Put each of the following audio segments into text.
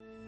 you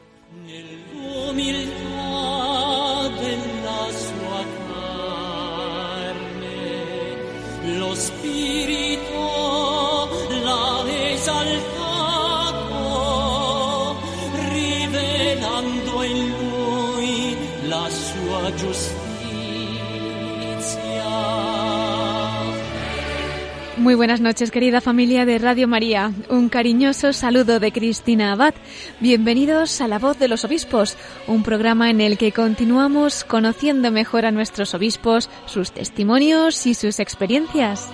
Muy buenas noches, querida familia de Radio María. Un cariñoso saludo de Cristina Abad. Bienvenidos a La Voz de los Obispos, un programa en el que continuamos conociendo mejor a nuestros obispos, sus testimonios y sus experiencias.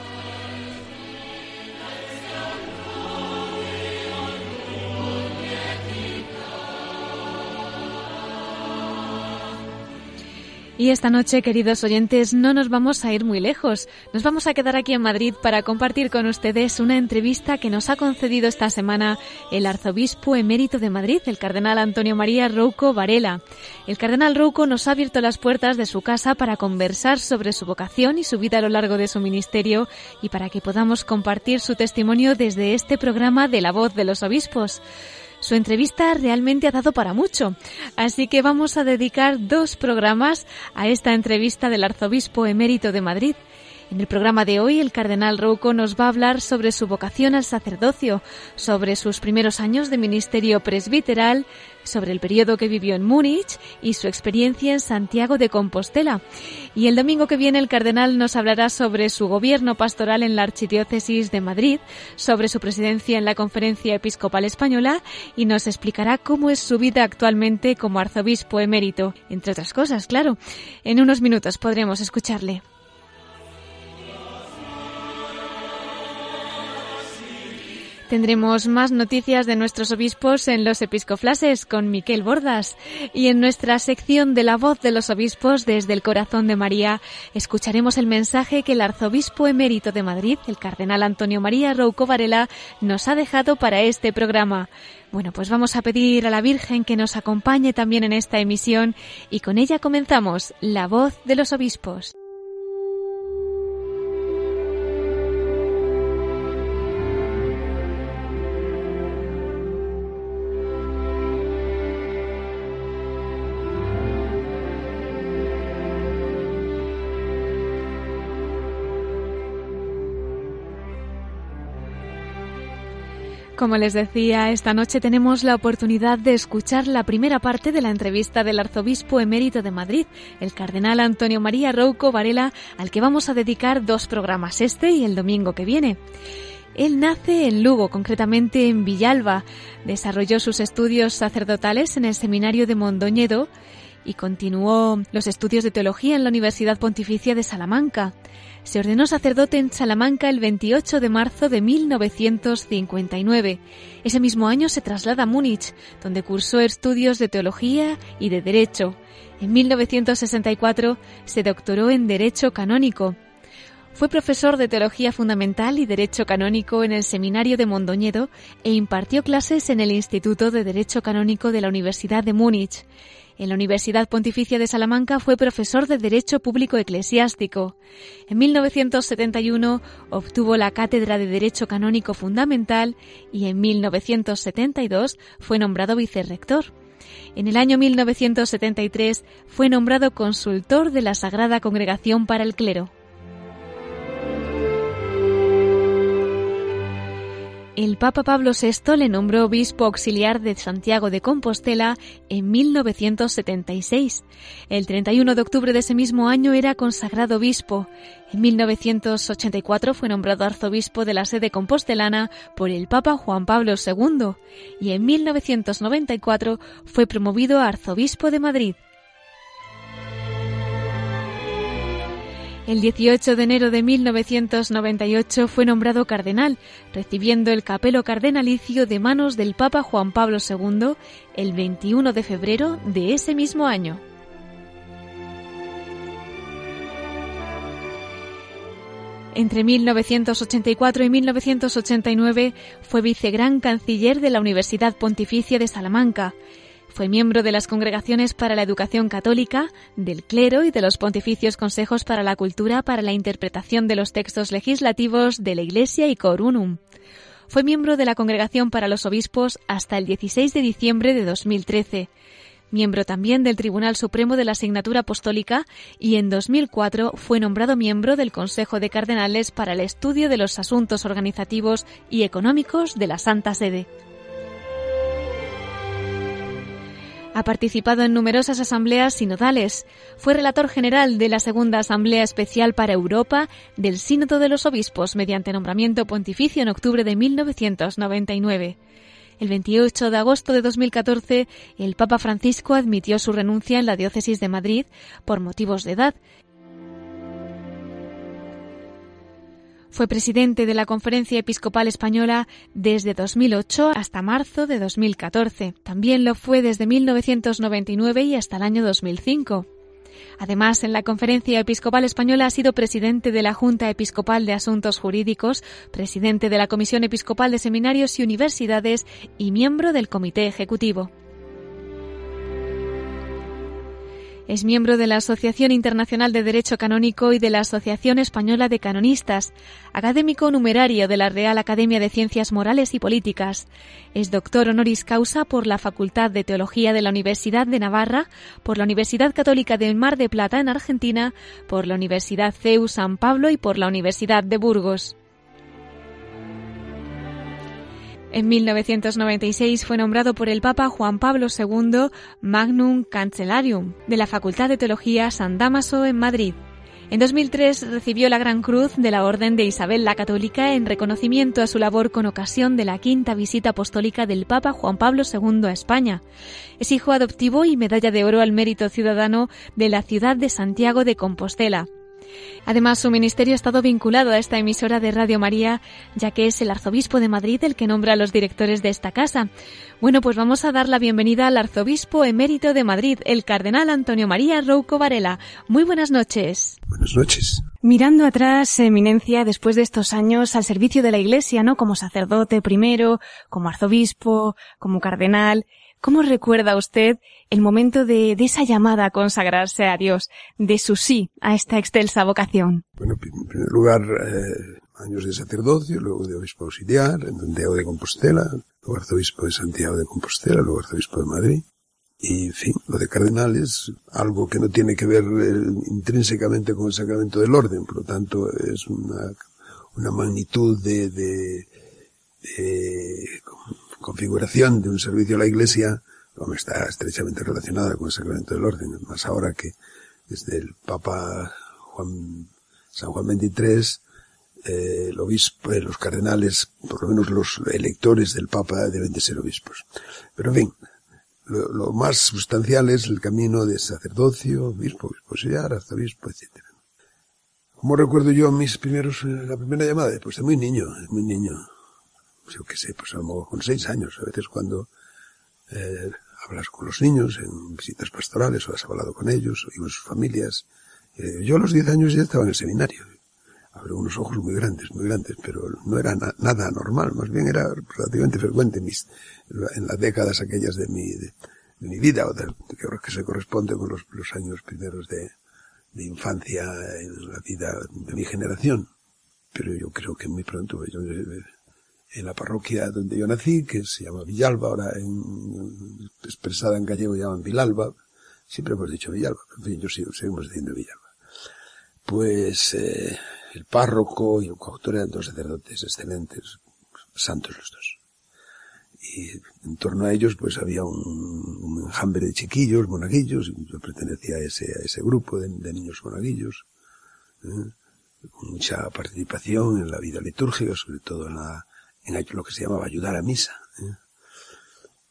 Y esta noche, queridos oyentes, no nos vamos a ir muy lejos. Nos vamos a quedar aquí en Madrid para compartir con ustedes una entrevista que nos ha concedido esta semana el arzobispo emérito de Madrid, el cardenal Antonio María Rouco Varela. El cardenal Rouco nos ha abierto las puertas de su casa para conversar sobre su vocación y su vida a lo largo de su ministerio y para que podamos compartir su testimonio desde este programa de la voz de los obispos. Su entrevista realmente ha dado para mucho, así que vamos a dedicar dos programas a esta entrevista del arzobispo emérito de Madrid. En el programa de hoy, el cardenal Rouco nos va a hablar sobre su vocación al sacerdocio, sobre sus primeros años de ministerio presbiteral, sobre el periodo que vivió en Múnich y su experiencia en Santiago de Compostela. Y el domingo que viene el cardenal nos hablará sobre su gobierno pastoral en la Archidiócesis de Madrid, sobre su presidencia en la Conferencia Episcopal Española y nos explicará cómo es su vida actualmente como arzobispo emérito, entre otras cosas, claro. En unos minutos podremos escucharle. Tendremos más noticias de nuestros obispos en los episcoflases con Miquel Bordas y en nuestra sección de la voz de los obispos desde el corazón de María escucharemos el mensaje que el arzobispo emérito de Madrid, el cardenal Antonio María Rouco Varela, nos ha dejado para este programa. Bueno, pues vamos a pedir a la Virgen que nos acompañe también en esta emisión y con ella comenzamos la voz de los obispos. Como les decía, esta noche tenemos la oportunidad de escuchar la primera parte de la entrevista del arzobispo emérito de Madrid, el cardenal Antonio María Rouco Varela, al que vamos a dedicar dos programas, este y el domingo que viene. Él nace en Lugo, concretamente en Villalba. Desarrolló sus estudios sacerdotales en el seminario de Mondoñedo y continuó los estudios de teología en la Universidad Pontificia de Salamanca. Se ordenó sacerdote en Salamanca el 28 de marzo de 1959. Ese mismo año se traslada a Múnich, donde cursó estudios de teología y de derecho. En 1964 se doctoró en Derecho Canónico. Fue profesor de Teología Fundamental y Derecho Canónico en el Seminario de Mondoñedo e impartió clases en el Instituto de Derecho Canónico de la Universidad de Múnich. En la Universidad Pontificia de Salamanca fue profesor de Derecho Público Eclesiástico. En 1971 obtuvo la cátedra de Derecho Canónico Fundamental y en 1972 fue nombrado vicerrector. En el año 1973 fue nombrado consultor de la Sagrada Congregación para el Clero. El Papa Pablo VI le nombró obispo auxiliar de Santiago de Compostela en 1976. El 31 de octubre de ese mismo año era consagrado obispo. En 1984 fue nombrado arzobispo de la sede compostelana por el Papa Juan Pablo II y en 1994 fue promovido a arzobispo de Madrid. El 18 de enero de 1998 fue nombrado cardenal, recibiendo el capelo cardenalicio de manos del Papa Juan Pablo II el 21 de febrero de ese mismo año. Entre 1984 y 1989 fue vicegran canciller de la Universidad Pontificia de Salamanca. Fue miembro de las Congregaciones para la Educación Católica, del Clero y de los Pontificios Consejos para la Cultura para la interpretación de los textos legislativos de la Iglesia y Corunum. Fue miembro de la Congregación para los Obispos hasta el 16 de diciembre de 2013 miembro también del Tribunal Supremo de la Asignatura Apostólica y en 2004 fue nombrado miembro del Consejo de Cardenales para el estudio de los asuntos organizativos y económicos de la Santa Sede. Ha participado en numerosas asambleas sinodales. Fue relator general de la Segunda Asamblea Especial para Europa del Sínodo de los Obispos mediante nombramiento pontificio en octubre de 1999. El 28 de agosto de 2014, el Papa Francisco admitió su renuncia en la diócesis de Madrid por motivos de edad. Fue presidente de la Conferencia Episcopal Española desde 2008 hasta marzo de 2014. También lo fue desde 1999 y hasta el año 2005. Además, en la Conferencia Episcopal Española ha sido presidente de la Junta Episcopal de Asuntos Jurídicos, presidente de la Comisión Episcopal de Seminarios y Universidades y miembro del Comité Ejecutivo. Es miembro de la Asociación Internacional de Derecho Canónico y de la Asociación Española de Canonistas, académico numerario de la Real Academia de Ciencias Morales y Políticas. Es doctor honoris causa por la Facultad de Teología de la Universidad de Navarra, por la Universidad Católica de Mar de Plata en Argentina, por la Universidad CEU San Pablo y por la Universidad de Burgos. En 1996 fue nombrado por el Papa Juan Pablo II Magnum Cancellarium de la Facultad de Teología San Damaso en Madrid. En 2003 recibió la Gran Cruz de la Orden de Isabel la Católica en reconocimiento a su labor con ocasión de la quinta visita apostólica del Papa Juan Pablo II a España. Es hijo adoptivo y medalla de oro al mérito ciudadano de la ciudad de Santiago de Compostela. Además, su ministerio ha estado vinculado a esta emisora de Radio María, ya que es el arzobispo de Madrid el que nombra a los directores de esta casa. Bueno, pues vamos a dar la bienvenida al arzobispo emérito de Madrid, el cardenal Antonio María Rouco Varela. Muy buenas noches. Buenas noches. Mirando atrás, eminencia, después de estos años al servicio de la Iglesia, ¿no? Como sacerdote primero, como arzobispo, como cardenal, ¿Cómo recuerda usted el momento de, esa llamada a consagrarse a Dios, de su sí a esta excelsa vocación? Bueno, en primer lugar, eh, años de sacerdocio, luego de obispo auxiliar, en Santiago de Compostela, luego arzobispo de Santiago de Compostela, luego arzobispo de Madrid. Y, en fin, lo de cardenal es algo que no tiene que ver eh, intrínsecamente con el sacramento del orden, por lo tanto es una, una magnitud de configuración de un servicio a la Iglesia está estrechamente relacionada con el sacramento del orden, más ahora que desde el Papa Juan, San Juan XXIII, eh, el obispo, eh, los cardenales, por lo menos los electores del Papa deben de ser obispos. Pero en fin, lo, más sustancial es el camino de sacerdocio, obispo, obispo arzobispo, etc. ¿Cómo recuerdo yo mis primeros, la primera llamada? Pues de muy niño, de muy niño yo qué sé, pues a lo mejor con seis años, a veces cuando eh, hablas con los niños en visitas pastorales o has hablado con ellos o con sus familias. Eh, yo a los diez años ya estaba en el seminario. Abrí unos ojos muy grandes, muy grandes, pero no era nada normal, más bien era relativamente frecuente en, mis, en las décadas aquellas de mi, de, mi vida, o de, que se corresponde con los, los años primeros de, de infancia en la vida de mi generación. Pero yo creo que muy pronto, yo, en la parroquia donde yo nací, que se llama Villalba, ahora en, expresada en gallego llaman Vilalba, siempre hemos dicho Villalba, en fin, yo sigo, seguimos diciendo Villalba. Pues eh, el párroco y el coautor eran dos sacerdotes excelentes, santos los dos. Y en torno a ellos pues había un, un enjambre de chiquillos, monaguillos, yo pertenecía a ese, a ese grupo de, niños monaguillos, ¿eh? con mucha participación en la vida litúrgica, sobre todo en la, en lo que se llamaba ayudar a misa. ¿eh?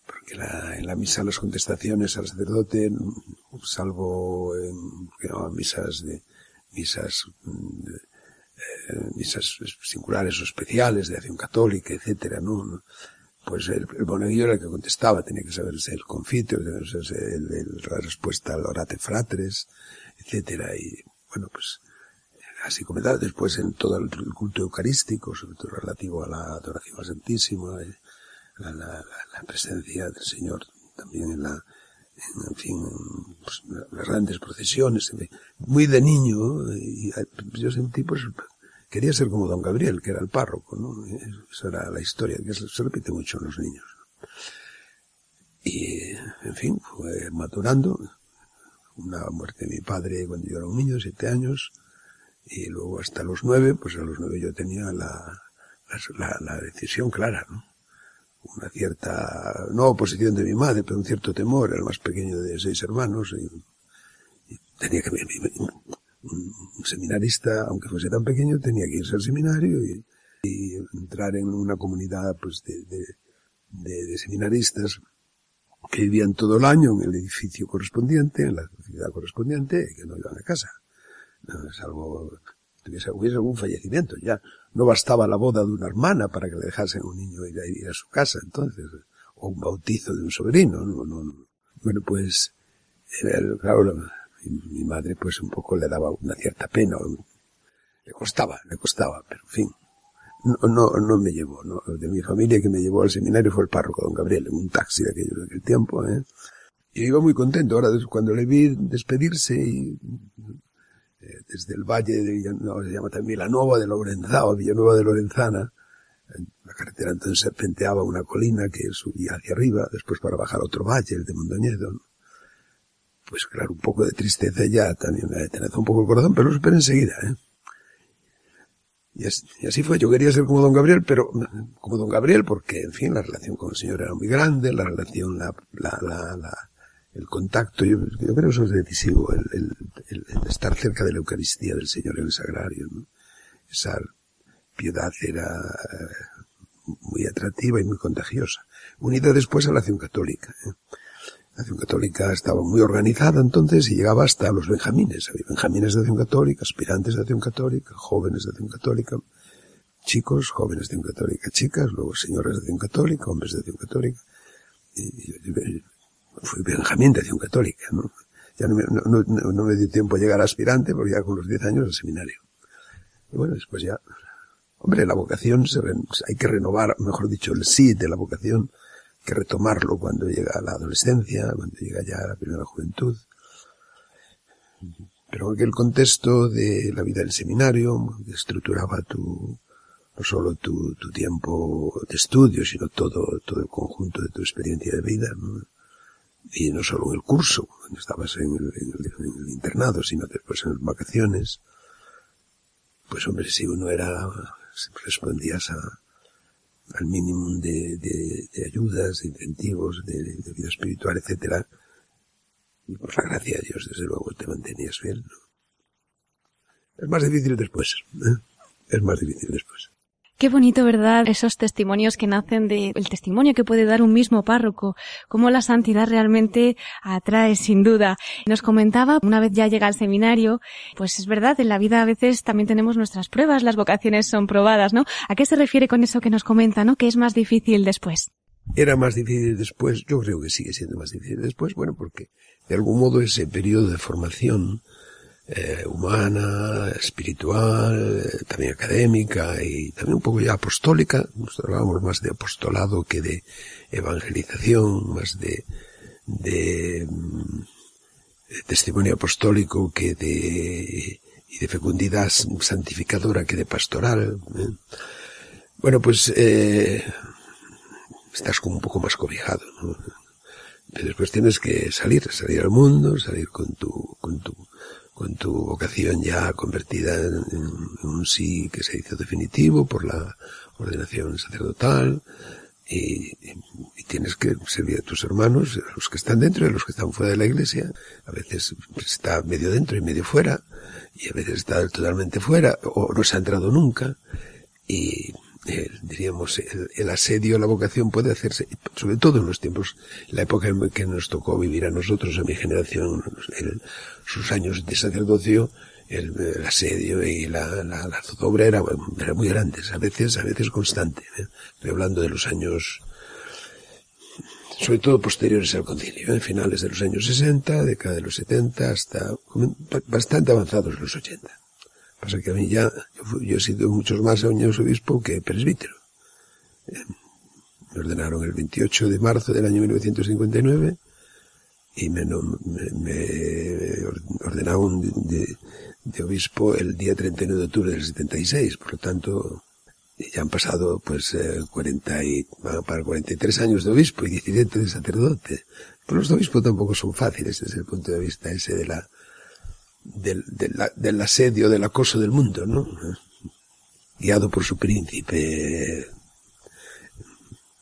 Porque la, en la misa las contestaciones al sacerdote, salvo en misas de, misas, eh, misas singulares o especiales de acción católica, etcétera, ¿no? Pues el, el monaguillo era el que contestaba, tenía que saberse el confitio, el, el, la respuesta al orate fratres, etcétera, y bueno, pues así comentaba después en todo el culto eucarístico, sobre todo relativo a la adoración al Santísimo, eh, la, presencia del Señor también en la, en, fin, pues, las grandes procesiones, muy de niño, y yo sentí pues, quería ser como don Gabriel, que era el párroco, ¿no? Esa era la historia, que se repite mucho en los niños. Y, en fin, fue madurando, una muerte de mi padre cuando yo era un niño, siete años, y luego hasta los nueve, pues a los nueve yo tenía la, la, la decisión clara, ¿no? Una cierta, no oposición de mi madre, pero un cierto temor, era el más pequeño de seis hermanos, y, tenía que, un seminarista, aunque fuese tan pequeño, tenía que irse al seminario y, entrar en una comunidad, pues, de, de, de, de seminaristas que vivían todo el año en el edificio correspondiente, en la ciudad correspondiente, que no iban a casa salvo tuviese, hubiese algún fallecimiento. Ya no bastaba la boda de una hermana para que le dejasen un niño ir a, ir a su casa, entonces, o un bautizo de un sobrino. No, no, no. Bueno, pues, era, claro, mi, madre pues un poco le daba una cierta pena. Le costaba, le costaba, pero en fin. No, no, no me llevó, no. De mi familia que me llevó al seminario fue el párroco don Gabriel, en un taxi de aquello de aquel tiempo, ¿eh? Y iba muy contento. Ahora, cuando le vi despedirse y desde el valle de no, se llama también Vilanova de Lorenzana, Villanueva de Lorenzana, la carretera entonces serpenteaba una colina que subía hacia arriba, después para bajar otro valle, el de Mondoñedo, ¿no? Pues claro, un poco de tristeza ya también me detenezó un poco el corazón, pero lo superé enseguida, ¿eh? Y así, y así, fue, yo quería ser como don Gabriel, pero como don Gabriel porque, en fin, la relación con el Señor era muy grande, la relación, la, la, la, la el contacto, yo, creo que eso es decisivo, el, estar cerca de la Eucaristía del Señor en el Sagrario. Esa piedad era eh, muy atractiva y muy contagiosa. Unida después a la acción católica. ¿eh? La acción católica estaba muy organizada entonces y llegaba hasta los benjamines. Había benjamines de acción católica, aspirantes de acción católica, jóvenes de acción católica, chicos, jóvenes de acción católica, chicas, luego señores de acción católica, hombres de acción católica. Fui Benjamín de acción católica, ¿no? Ya no me, no, no, me dio tiempo a llegar a aspirante, porque ya con los 10 años al seminario. Y bueno, después ya, hombre, la vocación se, hay que renovar, mejor dicho, el sí de la vocación, que retomarlo cuando llega la adolescencia, cuando llega ya la primera juventud. Pero aquel contexto de la vida del seminario, que estructuraba tu, no solo tu, tu tiempo de estudio, sino todo, todo el conjunto de tu experiencia de vida, ¿no? Y no solo en el curso, cuando estabas en el, internado, sino después en las vacaciones, pues hombre, si uno era, respondías a, al mínimo de, de, ayudas, de incentivos, de, de vida espiritual, etcétera, y por la gracia de Dios, desde luego, te mantenías fiel, ¿no? Es más difícil después, ¿eh? Es más difícil después. Qué bonito, ¿verdad? Esos testimonios que nacen del de testimonio que puede dar un mismo párroco, cómo la santidad realmente atrae, sin duda. Nos comentaba, una vez ya llega al seminario, pues es verdad, en la vida a veces también tenemos nuestras pruebas, las vocaciones son probadas, ¿no? ¿A qué se refiere con eso que nos comenta, no? Que es más difícil después. Era más difícil después, yo creo que sigue siendo más difícil después, bueno, porque de algún modo ese periodo de formación eh, humana, espiritual, eh, también académica y también un poco ya apostólica. Nos hablábamos más de apostolado que de evangelización, más de, de, de testimonio apostólico que de, y de fecundidad santificadora que de pastoral. ¿eh? Bueno, pues eh, estás como un poco más cobijado. ¿no? Después tienes que salir, salir al mundo, salir con tu, con tu con tu vocación ya convertida en, un sí que se hizo definitivo por la ordenación sacerdotal y, y, tienes que servir a tus hermanos, a los que están dentro y a los que están fuera de la iglesia. A veces está medio dentro y medio fuera y a veces está totalmente fuera o no se ha entrado nunca y diríamos, el, el, asedio a la vocación puede hacerse, sobre todo en los tiempos, la época en que nos tocó vivir a nosotros, a mi generación, el, sus años de sacerdocio, el, el asedio y la, la, la zozobra era, era muy grande, a veces, a veces constante. ¿eh? Estoy hablando de los años, sobre todo posteriores al concilio, ¿eh? finales de los años 60, década de los 70, hasta bastante avanzados los 80. Pasa que a mí ya, yo, yo he sido muchos más años obispo que presbítero. Eh, me ordenaron el 28 de marzo del año 1959 y me, me, me ordenaron de, obispo el día 39 de octubre del 76, por lo tanto, ya han pasado pues eh, 40 y, para 43 años de obispo y 17 de sacerdote. Pero los de obispo tampoco son fáciles desde el punto de vista ese de la, del, del, del asedio, del acoso del mundo, ¿no? Guiado por su príncipe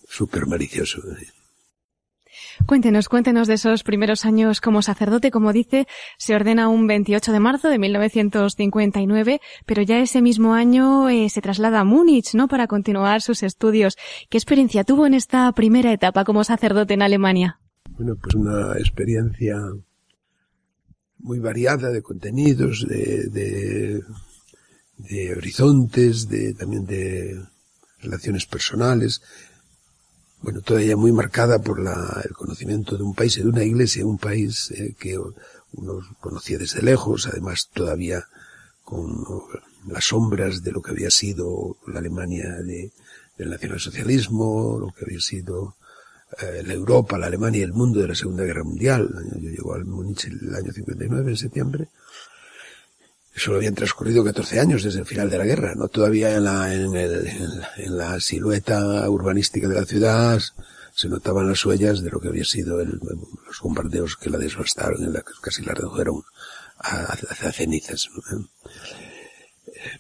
súper malicioso. Cuéntenos, cuéntenos de esos primeros años como sacerdote. Como dice, se ordena un 28 de marzo de 1959, pero ya ese mismo año eh, se traslada a Múnich, ¿no? Para continuar sus estudios. ¿Qué experiencia tuvo en esta primera etapa como sacerdote en Alemania? Bueno, pues una experiencia muy variada de contenidos, de, de, de horizontes, de, también de relaciones personales, bueno, todavía muy marcada por la, el conocimiento de un país, de una iglesia, un país eh, que uno conocía desde lejos, además todavía con las sombras de lo que había sido la Alemania de, del nacionalsocialismo, lo que había sido eh, la Europa, la Alemania y el mundo de la Segunda Guerra Mundial. Yo llego al Múnich el año 59, en septiembre, Solo habían transcurrido 14 años desde el final de la guerra, no todavía en la, en, el, en, la, silueta urbanística de la ciudad se notaban las huellas de lo que había sido el, los bombardeos que la devastaron, en la casi la redujeron a, a, cenizas.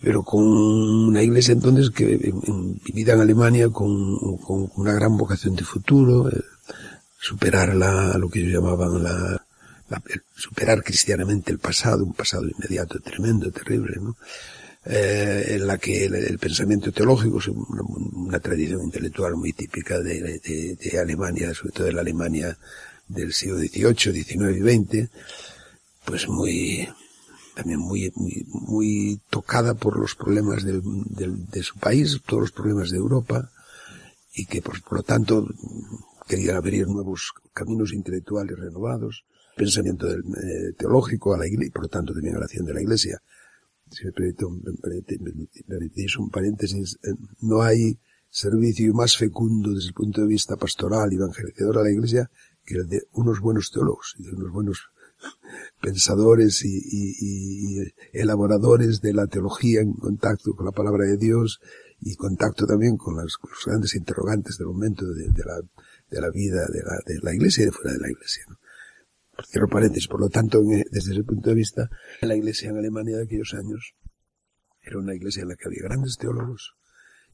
Pero con una iglesia entonces que vivida en Alemania con, con una gran vocación de futuro, eh, superar la, lo que ellos llamaban la, la, superar cristianamente el pasado, un pasado inmediato, tremendo, terrible, ¿no? Eh, en la que el, el, pensamiento teológico es una, una, tradición intelectual muy típica de, de, de, Alemania, sobre todo de la Alemania del siglo XVIII, XIX y XX, pues muy, también muy, muy, muy tocada por los problemas del, del, de su país, todos los problemas de Europa, y que por, por lo tanto querían abrir nuevos caminos intelectuales renovados, pensamiento del, eh, teológico a la iglesia y por lo tanto también a la acción de la iglesia. Si me permite, un paréntesis, eh, no hay servicio más fecundo desde el punto de vista pastoral y evangelizador a la iglesia que el de unos buenos teólogos y de unos buenos pensadores y, elaboradores de la teología en contacto con la palabra de Dios y contacto también con, las, los grandes interrogantes del momento de, la, de la vida de la, de la iglesia y de fuera de la iglesia. paréntesis, por lo tanto, desde ese punto de vista, la iglesia en Alemania de aquellos años era una iglesia en la que había grandes teólogos,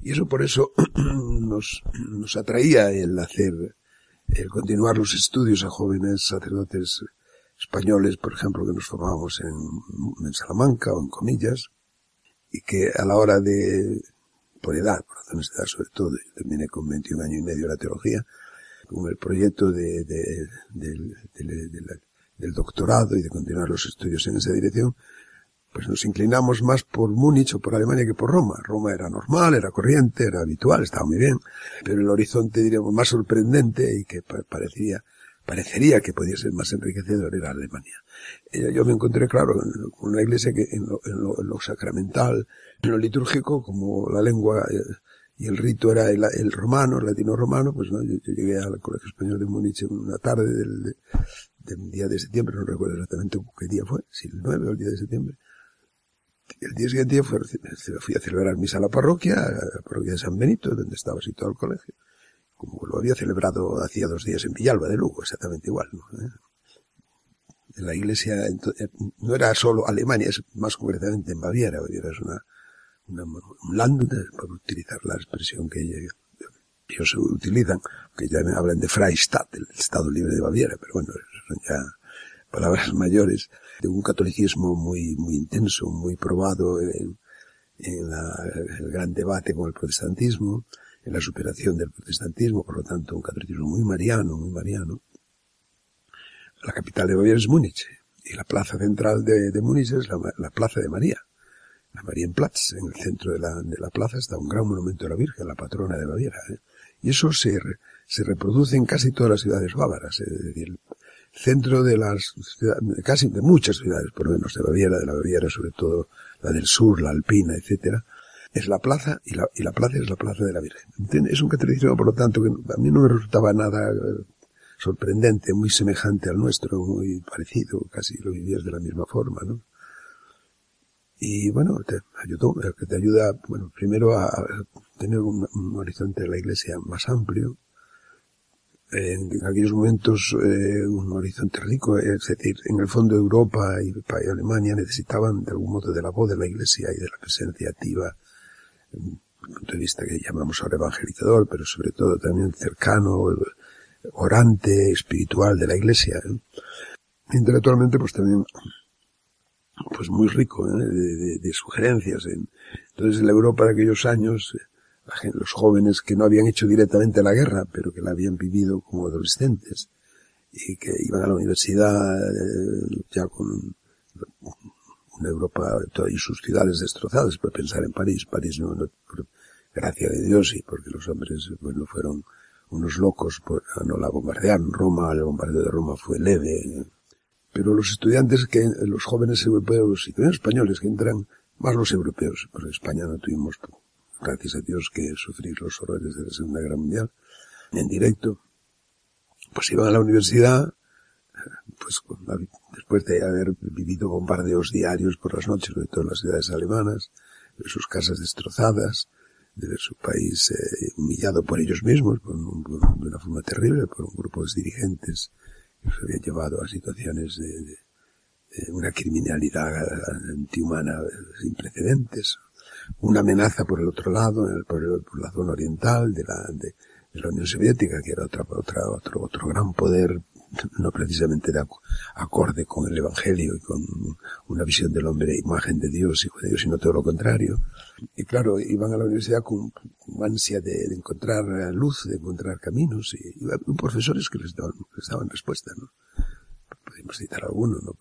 y eso por eso nos atraía el hacer, el continuar los estudios a jóvenes sacerdotes españoles, por ejemplo, que nos formábamos en, Salamanca o en Comillas, y que a la hora de, por edad, por razones de edad sobre todo, yo terminé con 21 años y medio la teología, con el proyecto de, de, de, de, del doctorado y de continuar los estudios en esa dirección, pues nos inclinamos más por Múnich o por Alemania que por Roma. Roma era normal, era corriente, era habitual, estaba muy bien, pero el horizonte, diríamos, más sorprendente y que parecía, parecería que podía ser más enriquecedor era Alemania. Yo me encontré, claro, con una iglesia que en lo, en lo, en lo sacramental, en lo litúrgico, como la lengua eh, y el rito era el, romano, el latino romano, pues no, yo, llegué al Colegio Español de Múnich una tarde del, de, del, día de septiembre, no recuerdo exactamente qué día fue, si el 9 o el día de septiembre. El día siguiente fue, fui a celebrar misa a la parroquia, a la parroquia de San Benito, donde estaba situado el colegio, como lo había celebrado hacía dos días en Villalba de Lugo, exactamente igual, ¿no? ¿Eh? La iglesia, no era solo Alemania, es más concretamente en Baviera, Baviera es una, una, un land, por utilizar la expresión que ellos utilizan, que ya hablan de Freistaat, el Estado Libre de Baviera, pero bueno, son ya palabras mayores, de un catolicismo muy, muy intenso, muy probado en, el gran debate con el protestantismo, en la superación del protestantismo, por lo tanto un catolicismo muy mariano, muy mariano. La capital de Baviera es Múnich, Y la plaza central de, de Múnich es la, la, Plaza de María, la Marienplatz. En el centro de la, de la plaza está un gran monumento a la Virgen, la patrona de Baviera. ¿eh? Y eso se, se reproduce en casi todas las ciudades bávaras. Es decir, centro de las casi de muchas ciudades, por lo menos de Baviera, de la Baviera, sobre todo la del sur, la alpina, etcétera, es la plaza y la, y la plaza es la plaza de la Virgen. Es un catolicismo, por lo tanto, que a mí no me resultaba nada eh, sorprendente, muy semejante al nuestro, muy parecido, casi lo vivías de la misma forma, ¿no? Y bueno, te ayudó, que te ayuda, bueno, primero a tener un, horizonte de la iglesia más amplio, en, en aquellos momentos eh, un horizonte rico, es decir, en el fondo Europa y, y Alemania necesitaban de algún modo de la voz de la iglesia y de la presencia activa el punto de vista que llamamos ahora evangelizador, pero sobre todo también cercano, orante, espiritual de la iglesia. ¿eh? Intelectualmente, pues también, pues muy rico ¿eh? de, sugerencias. En, entonces, en la Europa de aquellos años, la gente, los jóvenes que no habían hecho directamente la guerra, pero que la habían vivido como adolescentes, y que iban a la universidad eh, ya con una Europa y sus ciudades destrozadas, puede pensar en París, París no, no por gracia de Dios y porque los hombres, bueno, fueron unos locos, por, no la bombardearon, Roma, el bombardeo de Roma fue leve, pero los estudiantes que, los jóvenes europeos y también españoles que entran, más los europeos, porque España no tuvimos, gracias a Dios, que sufrir los horrores de la Segunda Guerra Mundial, en directo, pues iban a la universidad, pues después de haber vivido bombardeos diarios por las noches de todas las ciudades alemanas, de sus casas destrozadas, de su país eh, humillado por ellos mismos, por un, de una forma terrible, por un grupo de dirigentes que los habían llevado a situaciones de, una criminalidad antihumana sin precedentes, una amenaza por el otro lado, por la zona oriental de la, de, de la Unión Soviética, que era otra, otra, otro, otro gran poder no precisamente de acorde con el Evangelio y con una visión del hombre, imagen de Dios, hijo de Dios, sino todo lo contrario. Y claro, iban a la universidad con, ansia de, encontrar luz, de encontrar caminos, y, y profesores que les daban, les daban respuesta, ¿no? Podemos citar alguno, ¿no?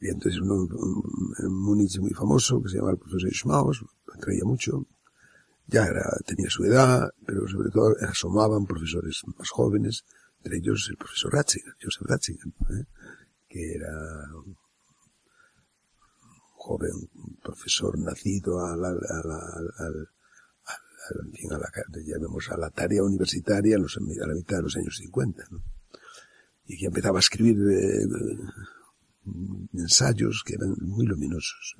Y entonces uno, un, muy famoso, que se llama el profesor Schmaus, me atraía mucho, ya era, tenía su edad, pero sobre todo asomaban profesores más jóvenes, entre ellos el profesor Ratzinger, Joseph Ratzinger, ¿eh? que era un joven profesor nacido a la, a la, a la, en fin, a la, llamemos a la tarea universitaria a, los, a la mitad de los años 50, ¿no? Y que empezaba a escribir eh, ensayos que eran muy luminosos.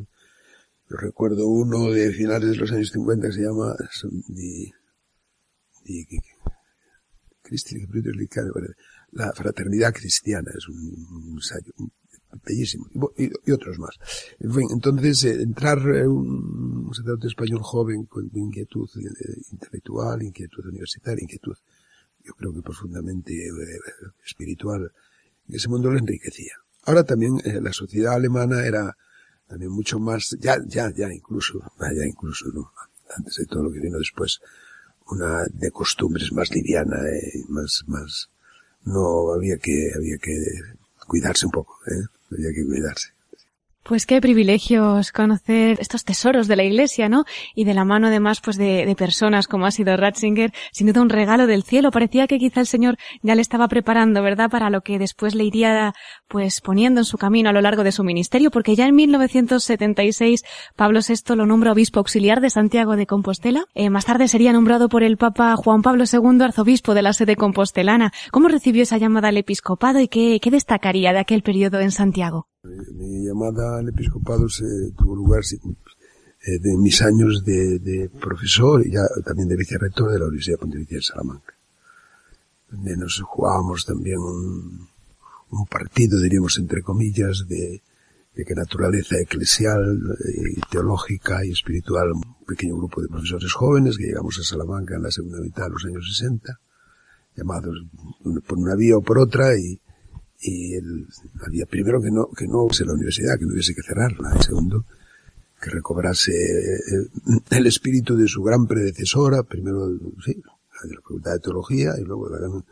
Yo recuerdo uno de finales de los años 50 que se llama la fraternidad cristiana, es un, ensayo bellísimo, y, otros más. Entonces, eh, entrar eh, un, sacerdote español joven con inquietud eh, intelectual, inquietud universitaria, inquietud, yo creo que profundamente eh, espiritual, ese mundo lo enriquecía. Ahora también la sociedad alemana era también mucho más, ya, ya, ya incluso, ya incluso, antes de todo lo que vino después, una de costumbres más liviana, eh, más, más, no había que, había que cuidarse un poco, ¿eh? había que cuidarse. Pues qué privilegios conocer estos tesoros de la iglesia, ¿no? Y de la mano además pues de, de, personas como ha sido Ratzinger, sin duda un regalo del cielo. Parecía que quizá el Señor ya le estaba preparando, ¿verdad? Para lo que después le iría pues poniendo en su camino a lo largo de su ministerio, porque ya en 1976 Pablo VI lo nombra obispo auxiliar de Santiago de Compostela. Eh, más tarde sería nombrado por el Papa Juan Pablo II arzobispo de la sede compostelana. ¿Cómo recibió esa llamada al episcopado y qué, qué destacaría de aquel periodo en Santiago? Mi llamada al episcopado se tuvo lugar eh, de mis años de, de, profesor y ya también de vicerrector de la Universidad Pontificia de Salamanca. Donde nos jugábamos también un, un partido, diríamos entre comillas, de, de qué naturaleza eclesial, y teológica y espiritual. Un pequeño grupo de profesores jóvenes que llegamos a Salamanca en la segunda mitad de los años 60, llamados por una vía o por otra y, y el, había primero que no, que no la universidad, que no hubiese que cerrarla, y segundo, que recobrase el, el espíritu de su gran predecesora, primero, sí, la de la Facultad de Teología, y luego la gran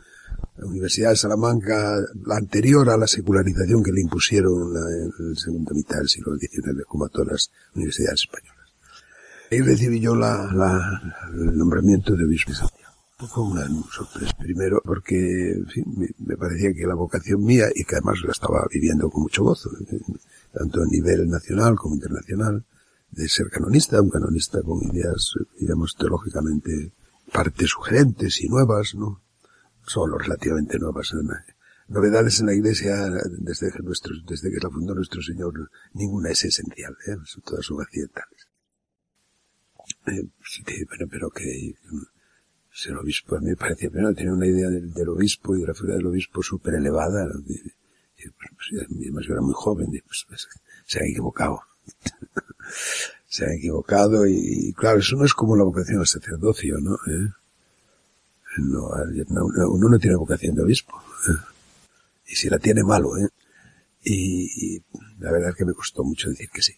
Universidad de Salamanca, la anterior a la secularización que le impusieron en la, segunda mitad del siglo XIX, como a todas las universidades españolas. Ahí recibí yo la, la, el nombramiento de obispo. Fue una sorpresa. Primero porque en fin, me, parecía que la vocación mía, y que además la estaba viviendo con mucho gozo, tanto a nivel nacional como internacional, de ser canonista, un canonista con ideas, digamos, teológicamente partes sugerentes y nuevas, ¿no? Solo relativamente nuevas. Novedades en la iglesia desde que, nuestro, desde que la fundó nuestro Señor, ninguna es esencial, ¿eh? todas son accidentales. Eh, bueno, pero que ser obispo a mí me parecía, pero tenía una idea del, del, obispo y de la figura del obispo súper elevada. De, pues, además yo era muy joven, pues, pues, se han equivocado. se han equivocado y, y, claro, eso no es como la vocación al sacerdocio, ¿no? ¿Eh? No, uno no tiene vocación de obispo. ¿eh? Y si la tiene malo, ¿eh? Y, y, la verdad es que me costó mucho decir que sí.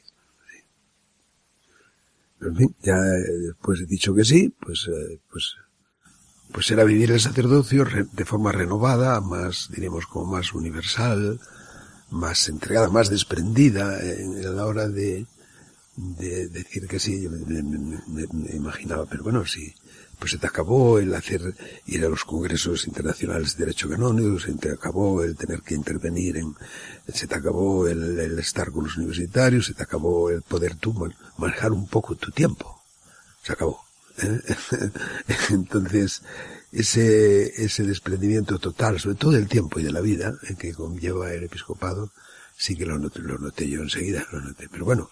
Pero en fin, ya después he dicho que sí, pues, eh, pues, pues era vivir el sacerdocio de forma renovada, más, diríamos, como más universal, más entregada, más desprendida en, la hora de, de decir que sí, me, me, me, imaginaba, pero bueno, sí, pues se te acabó el hacer, ir a los congresos internacionales de derecho canónico, se te acabó el tener que intervenir en, se te acabó el, el estar con los universitarios, se te acabó el poder tú manejar un poco tu tiempo. Se acabó. ¿Eh? Entonces, ese, ese desprendimiento total, sobre todo del tiempo y de la vida, en que conlleva el episcopado, sí que lo noté, lo noté yo enseguida, lo noté. Pero bueno,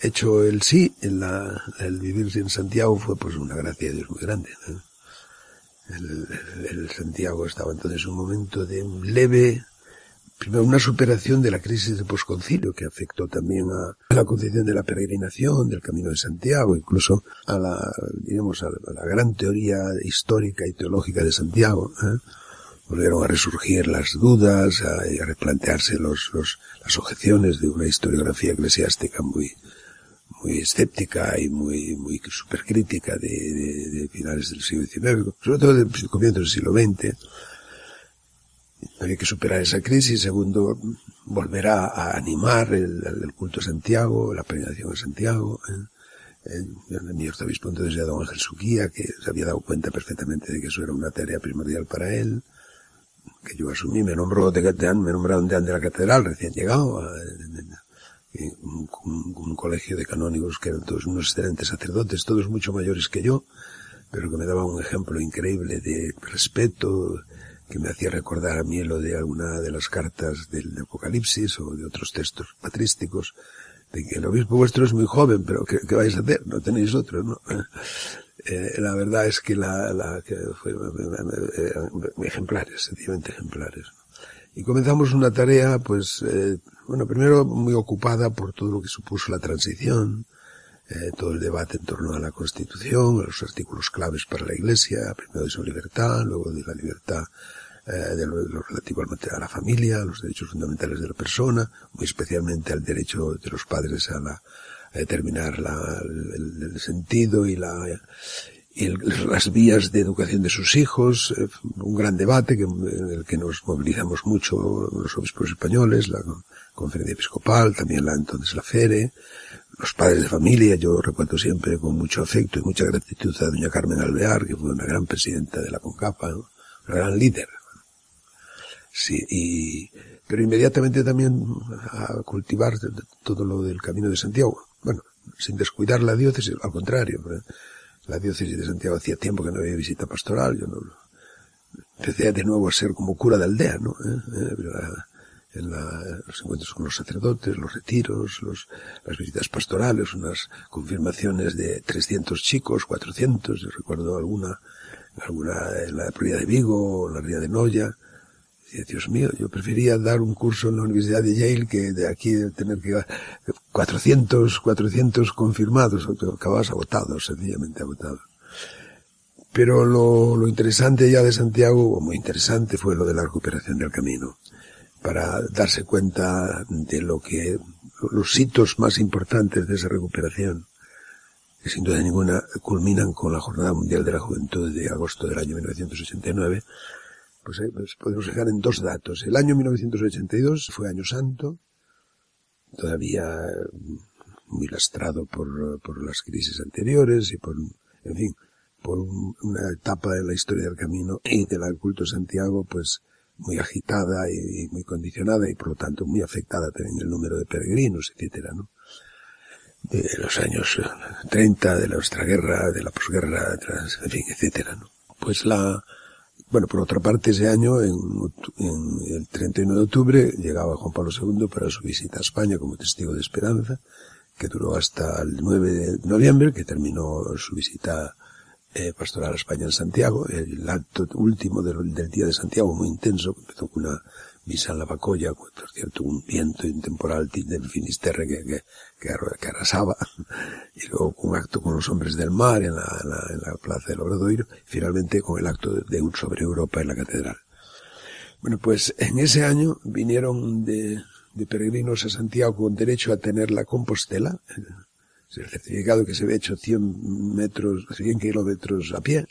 hecho el sí, en la, el vivir en Santiago fue pues una gracia de Dios muy grande. El, Santiago estaba entonces en un momento de un leve, primero una superación de la crisis del posconcilio que afectó también a, la concepción de la peregrinación, del camino de Santiago, incluso a la, digamos, a la, gran teoría histórica y teológica de Santiago. ¿eh? volvieron a resurgir las dudas, a, a replantearse los, los, las objeciones de una historiografía eclesiástica muy, muy escéptica y muy, muy supercrítica de, de, de finales del siglo XIX, sobre todo del comienzo del siglo XX. Había que superar esa crisis. Segundo, volver a, a animar el, el, culto a Santiago, la peregrinación a Santiago. ¿eh? El, mi arzobispo entonces ya don Ángel Suquía, que se había dado cuenta perfectamente de que eso era una tarea primordial para él, que yo asumí, me nombró de, de, me nombraron de, de la catedral recién llegado, a, un, un, un, colegio de canónigos que eran todos unos excelentes sacerdotes, todos mucho mayores que yo, pero que me daban un ejemplo increíble de respeto, que me hacía recordar a mí lo de alguna de las cartas del Apocalipsis o de otros textos patrísticos, de que el obispo vuestro es muy joven, pero ¿qué, vais a hacer? No tenéis otro, ¿no? Eh, la verdad es que la, la que fue eh, ejemplares, sencillamente ejemplares. Y comenzamos una tarea, pues, eh, bueno, primero muy ocupada por todo lo que supuso la transición, eh, todo el debate en torno a la Constitución, a los artículos claves para la Iglesia, primero de su libertad, luego de la libertad eh, de, lo, de, lo, relativo a la familia, a los derechos fundamentales de la persona, muy especialmente al derecho de los padres a, la, determinar la, el, sentido y la y las vías de educación de sus hijos, eh, un gran debate que, en el que nos movilizamos mucho los obispos españoles, la conferencia episcopal, también la entonces la FERE, los padres de familia, yo recuerdo siempre con mucho afecto y mucha gratitud a doña Carmen Alvear, que fue una gran presidenta de la CONCAPA, una gran líder. Sí, y, pero inmediatamente también a cultivar todo lo del Camino de Santiago. Bueno, sin descuidar la diócesis, al contrario, la diócesis de Santiago hacía tiempo que no había visita pastoral, yo no, empecé de nuevo a ser como cura de aldea, ¿no? ¿Eh? La, en la, los encuentros con los sacerdotes, los retiros, los, las visitas pastorales, unas confirmaciones de 300 chicos, 400, yo recuerdo alguna, alguna en la ría de Vigo, en la ría de Noya. Dios mío, yo prefería dar un curso en la Universidad de Yale que de aquí tener que 400, 400 confirmados, acabas agotados, sencillamente agotados. Pero lo, lo interesante ya de Santiago, o muy interesante, fue lo de la recuperación del camino para darse cuenta de lo que los hitos más importantes de esa recuperación, que sin duda ninguna culminan con la Jornada Mundial de la Juventud de agosto del año 1989, Pues, eh, pues podemos fijar en dos datos. El año 1982 fue año santo, todavía mm, muy lastrado por, por las crisis anteriores y por, en fin, por una etapa de la historia del camino y del culto de Santiago, pues muy agitada y, muy condicionada y por lo tanto muy afectada también el número de peregrinos, etcétera, ¿no? De los años 30, de nuestra guerra, de la posguerra, en fin, etcétera, ¿no? Pues la, bueno, por otra parte, ese año, en, en, el 31 de octubre, llegaba Juan Pablo II para su visita a España como testigo de esperanza, que duró hasta el 9 de noviembre, que terminó su visita eh, pastoral a España en Santiago, el acto último del, del, día de Santiago, muy intenso, empezó con una misa la Bacoya, por cierto, un viento y un temporal del Finisterre que, que, que, arrasaba, y luego un acto con los hombres del mar en la, en la, plaza del Obradoiro, y finalmente con el acto de, de sobre Europa en la catedral. Bueno, pues en ese año vinieron de, de peregrinos a Santiago con derecho a tener la Compostela, el certificado que se había hecho 100 metros, 100 kilómetros a pie,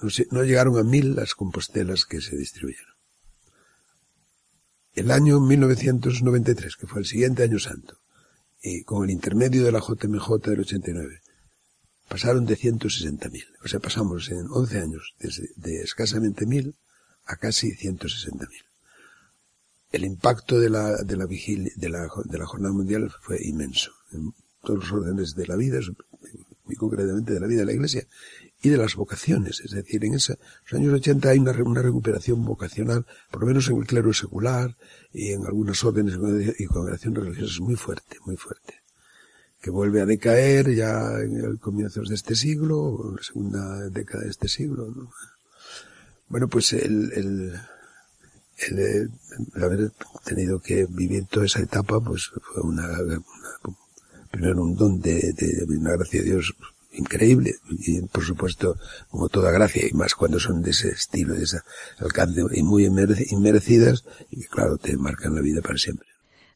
no, no llegaron a mil las compostelas que se distribuyeron. El año 1993, que fue el siguiente año santo, y con el intermedio de la JMJ del 89, pasaron de 160.000. O sea, pasamos en 11 años desde de escasamente mil a casi 160.000. El impacto de la, de la vigilia, de la, de la jornada mundial fue inmenso todos los órdenes de la vida, muy concretamente de la vida de la Iglesia, y de las vocaciones. Es decir, en esos años 80 hay una, una, recuperación vocacional, por lo menos en el clero secular y en algunas órdenes y congregaciones religiosas muy fuerte, muy fuerte. Que vuelve a decaer ya en el comienzos de este siglo, o en la segunda década de este siglo. ¿no? Bueno, pues el, el, el, haber tenido que vivir toda esa etapa, pues fue una, una primero un don de, de, una gracia de Dios increíble y por supuesto como toda gracia y más cuando son de ese estilo, de ese alcance y muy inmerecidas y que claro te marcan la vida para siempre.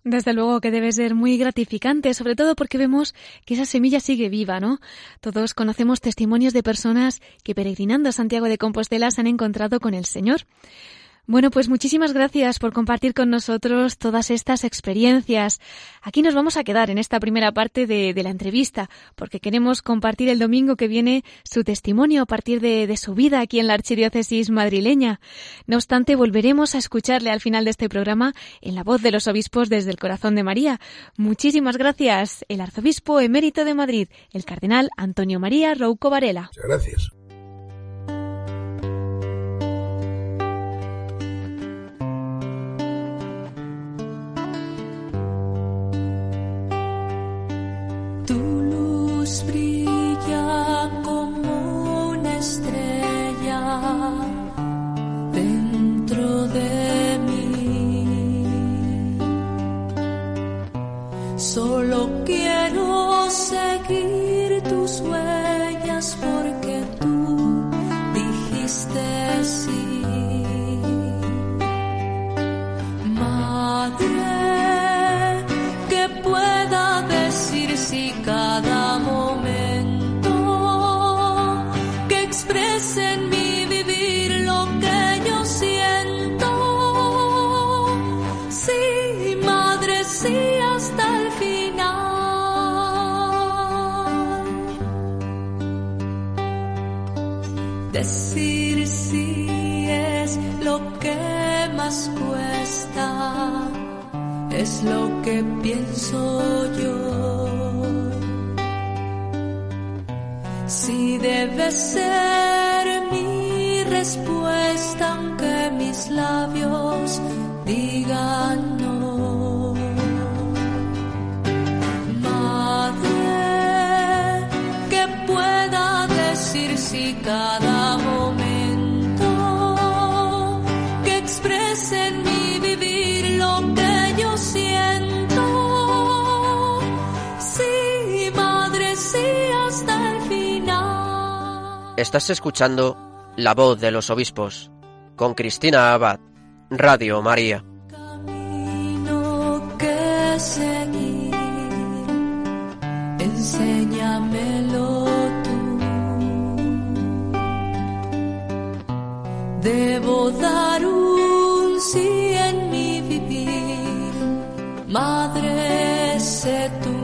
Desde luego que debe ser muy gratificante, sobre todo porque vemos que esa semilla sigue viva, ¿no? Todos conocemos testimonios de personas que peregrinando a Santiago de Compostela se han encontrado con el Señor. Bueno, pues muchísimas gracias por compartir con nosotros todas estas experiencias. Aquí nos vamos a quedar en esta primera parte de, la entrevista, porque queremos compartir el domingo que viene su testimonio a partir de, de, su vida aquí en la Archidiócesis madrileña. No obstante, volveremos a escucharle al final de este programa en la voz de los obispos desde el corazón de María. Muchísimas gracias, el arzobispo emérito de Madrid, el cardenal Antonio María Rouco Varela. Muchas gracias. Brilla como una estrella dentro de mí. Solo quiero seguir tu sueño. es lo que pienso yo. Si debe ser mi respuesta, aunque mis labios digan Estás escuchando La voz de los obispos con Cristina Abad, Radio María. Camino que seguir, enséñamelo tú. Debo dar un sí en mi vivir, Madre, sé tú.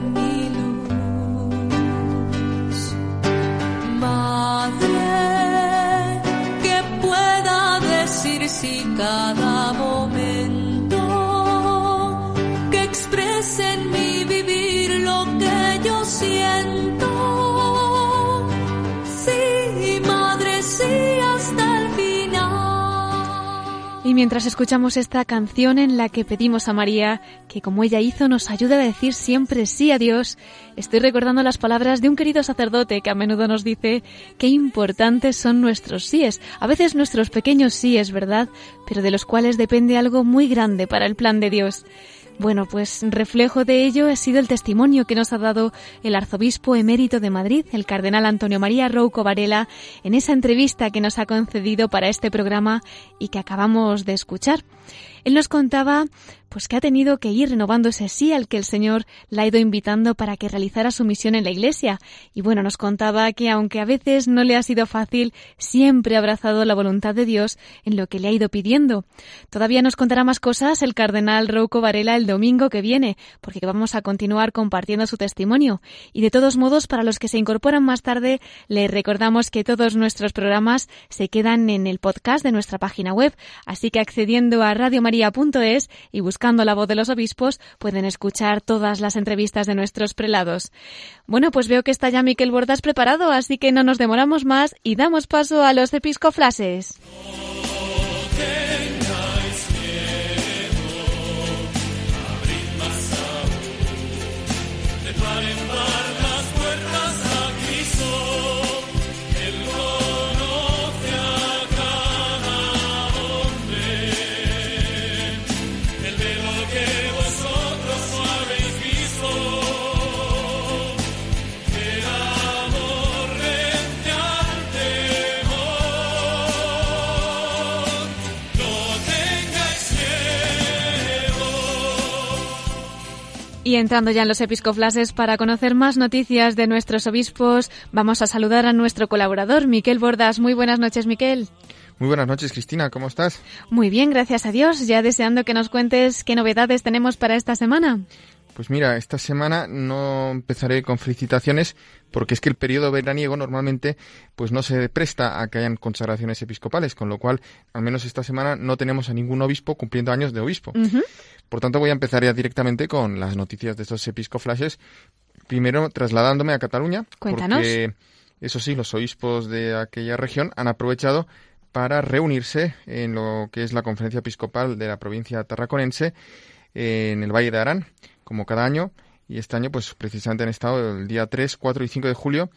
Cada momento que exprese en mi vivir lo que yo siento. Mientras escuchamos esta canción en la que pedimos a María que como ella hizo nos ayude a decir siempre sí a Dios, estoy recordando las palabras de un querido sacerdote que a menudo nos dice qué importantes son nuestros síes, a veces nuestros pequeños síes, ¿verdad? Pero de los cuales depende algo muy grande para el plan de Dios. Bueno, pues reflejo de ello ha sido el testimonio que nos ha dado el arzobispo emérito de Madrid, el cardenal Antonio María Rouco Varela, en esa entrevista que nos ha concedido para este programa y que acabamos de escuchar. Él nos contaba pues que ha tenido que ir renovando ese sí al que el Señor la ha ido invitando para que realizara su misión en la Iglesia. Y bueno, nos contaba que aunque a veces no le ha sido fácil, siempre ha abrazado la voluntad de Dios en lo que le ha ido pidiendo. Todavía nos contará más cosas el cardenal Rouco Varela el domingo que viene, porque vamos a continuar compartiendo su testimonio. Y de todos modos, para los que se incorporan más tarde, les recordamos que todos nuestros programas se quedan en el podcast de nuestra página web, así que accediendo a radiomaria.es y buscando la voz de los obispos pueden escuchar todas las entrevistas de nuestros prelados. Bueno, pues veo que está ya Miquel Bordas preparado, así que no nos demoramos más y damos paso a los episcoflases. Y entrando ya en los episcoflases para conocer más noticias de nuestros obispos, vamos a saludar a nuestro colaborador, Miquel Bordas. Muy buenas noches, Miquel. Muy buenas noches, Cristina. ¿Cómo estás? Muy bien, gracias a Dios. Ya deseando que nos cuentes qué novedades tenemos para esta semana. Pues mira, esta semana no empezaré con felicitaciones porque es que el periodo veraniego normalmente pues no se presta a que hayan consagraciones episcopales, con lo cual al menos esta semana no tenemos a ningún obispo cumpliendo años de obispo. Por tanto, voy a empezar ya directamente con las noticias de estos episcoflashes. Primero, trasladándome a Cataluña. Cuéntanos. Porque, eso sí, los obispos de aquella región han aprovechado para reunirse en lo que es la conferencia episcopal de la provincia tarraconense en el Valle de Arán, como cada año. Y este año, pues precisamente han estado el día 3, 4 y 5 de julio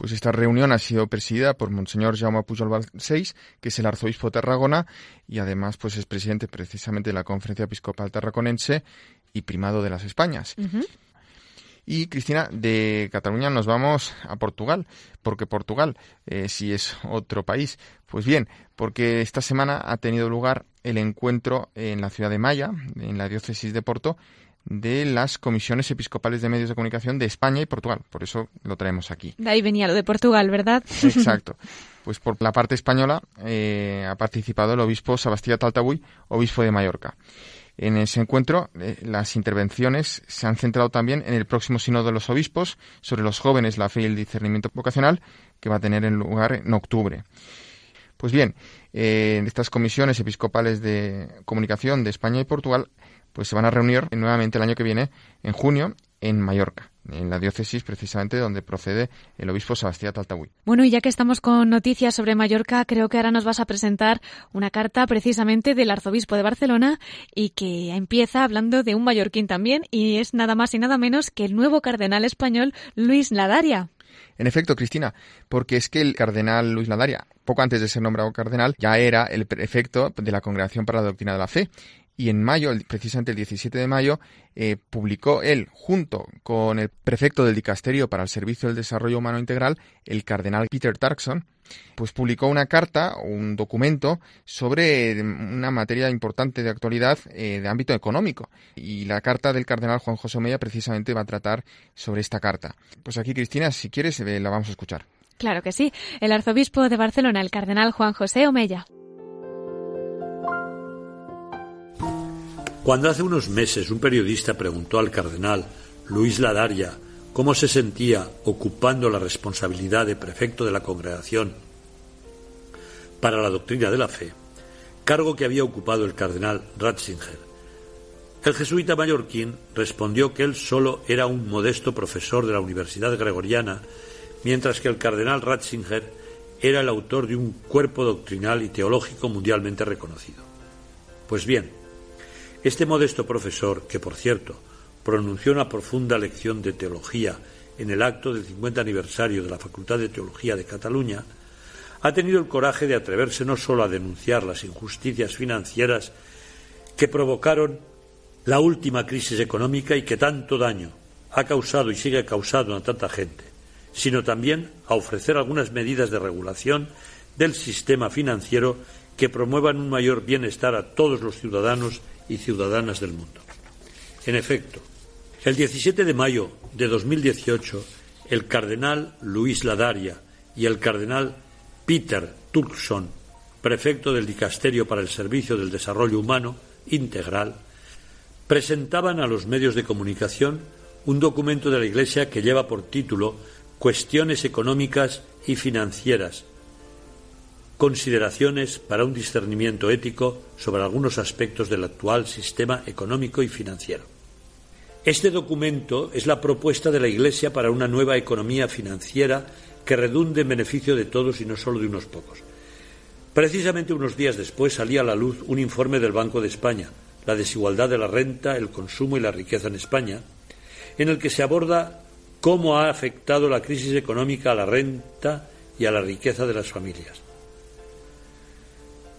pues esta reunión ha sido presidida por Monseñor Jaume Pujol Balcells, que es el arzobispo de Tarragona y además pues es presidente precisamente de la Conferencia Episcopal Tarraconense y primado de las Españas. Y Cristina, de Cataluña nos vamos a Portugal, porque Portugal eh, sí es otro país. Pues bien, porque esta semana ha tenido lugar el encuentro en la ciudad de Maya, en la diócesis de Porto, de las comisiones episcopales de medios de comunicación de España y Portugal. Por eso lo traemos aquí. De ahí venía lo de Portugal, ¿verdad? Exacto. Pues por la parte española eh, ha participado el obispo Sebastián Taltabuy, obispo de Mallorca. En ese encuentro, eh, las intervenciones se han centrado también en el próximo Sínodo de los Obispos sobre los jóvenes, la fe y el discernimiento vocacional, que va a tener lugar en octubre. Pues bien, eh, en estas comisiones episcopales de comunicación de España y Portugal pues se van a reunir nuevamente el año que viene, en junio, en Mallorca, en la diócesis precisamente donde procede el obispo Sebastián Taltabuy. Bueno, y ya que estamos con noticias sobre Mallorca, creo que ahora nos vas a presentar una carta precisamente del arzobispo de Barcelona y que empieza hablando de un mallorquín también y es nada más y nada menos que el nuevo cardenal español Luis Ladaria. En efecto, Cristina, porque es que el cardenal Luis Ladaria, poco antes de ser nombrado cardenal, ya era el prefecto de la Congregación para la Doctrina de la Fe y en mayo, precisamente el 17 de mayo, eh, publicó él, junto con el prefecto del Dicasterio para el Servicio del Desarrollo Humano Integral, el cardenal Peter Tarkson, pues publicó una carta, un documento sobre una materia importante de actualidad eh, de ámbito económico. Y la carta del cardenal Juan José Omeya precisamente va a tratar sobre esta carta. Pues aquí, Cristina, si quieres, eh, la vamos a escuchar. Claro que sí. El arzobispo de Barcelona, el cardenal Juan José Omeya. Cuando hace unos meses un periodista preguntó al cardenal Luis Ladaria cómo se sentía ocupando la responsabilidad de prefecto de la congregación para la doctrina de la fe, cargo que había ocupado el cardenal Ratzinger. El jesuita mallorquín respondió que él solo era un modesto profesor de la Universidad Gregoriana, mientras que el cardenal Ratzinger era el autor de un cuerpo doctrinal y teológico mundialmente reconocido. Pues bien, este modesto profesor, que por cierto pronunció una profunda lección de teología en el acto del 50 aniversario de la Facultad de Teología de Cataluña, ha tenido el coraje de atreverse no solo a denunciar las injusticias financieras que provocaron la última crisis económica y que tanto daño ha causado y sigue causando a tanta gente, sino también a ofrecer algunas medidas de regulación del sistema financiero que promuevan un mayor bienestar a todos los ciudadanos y ciudadanas del mundo. En efecto, el 17 de mayo de 2018, el cardenal Luis Ladaria y el cardenal Peter Turkson, prefecto del Dicasterio para el Servicio del Desarrollo Humano Integral, presentaban a los medios de comunicación un documento de la Iglesia que lleva por título Cuestiones económicas y financieras, consideraciones para un discernimiento ético sobre algunos aspectos del actual sistema económico y financiero. Este documento es la propuesta de la Iglesia para una nueva economía financiera que redunde en beneficio de todos y no solo de unos pocos. Precisamente unos días después salía a la luz un informe del Banco de España, La desigualdad de la renta, el consumo y la riqueza en España, en el que se aborda cómo ha afectado la crisis económica a la renta y a la riqueza de las familias.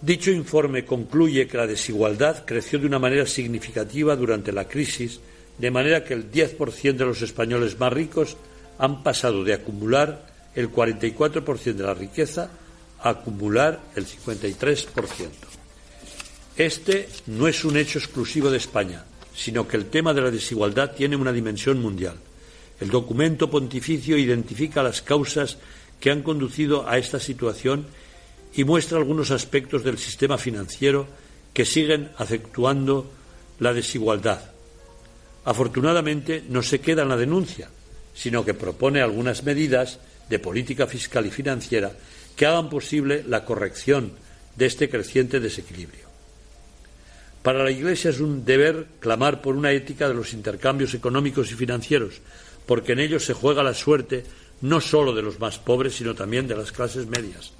Dicho informe concluye que la desigualdad creció de una manera significativa durante la crisis, de manera que el 10% de los españoles más ricos han pasado de acumular el 44% de la riqueza a acumular el 53%. Este no es un hecho exclusivo de España, sino que el tema de la desigualdad tiene una dimensión mundial. El documento pontificio identifica las causas que han conducido a esta situación y muestra algunos aspectos del sistema financiero que siguen acentuando la desigualdad. Afortunadamente no se queda en la denuncia, sino que propone algunas medidas de política fiscal y financiera que hagan posible la corrección de este creciente desequilibrio. Para la Iglesia es un deber clamar por una ética de los intercambios económicos y financieros, porque en ellos se juega la suerte no solo de los más pobres, sino también de las clases medias.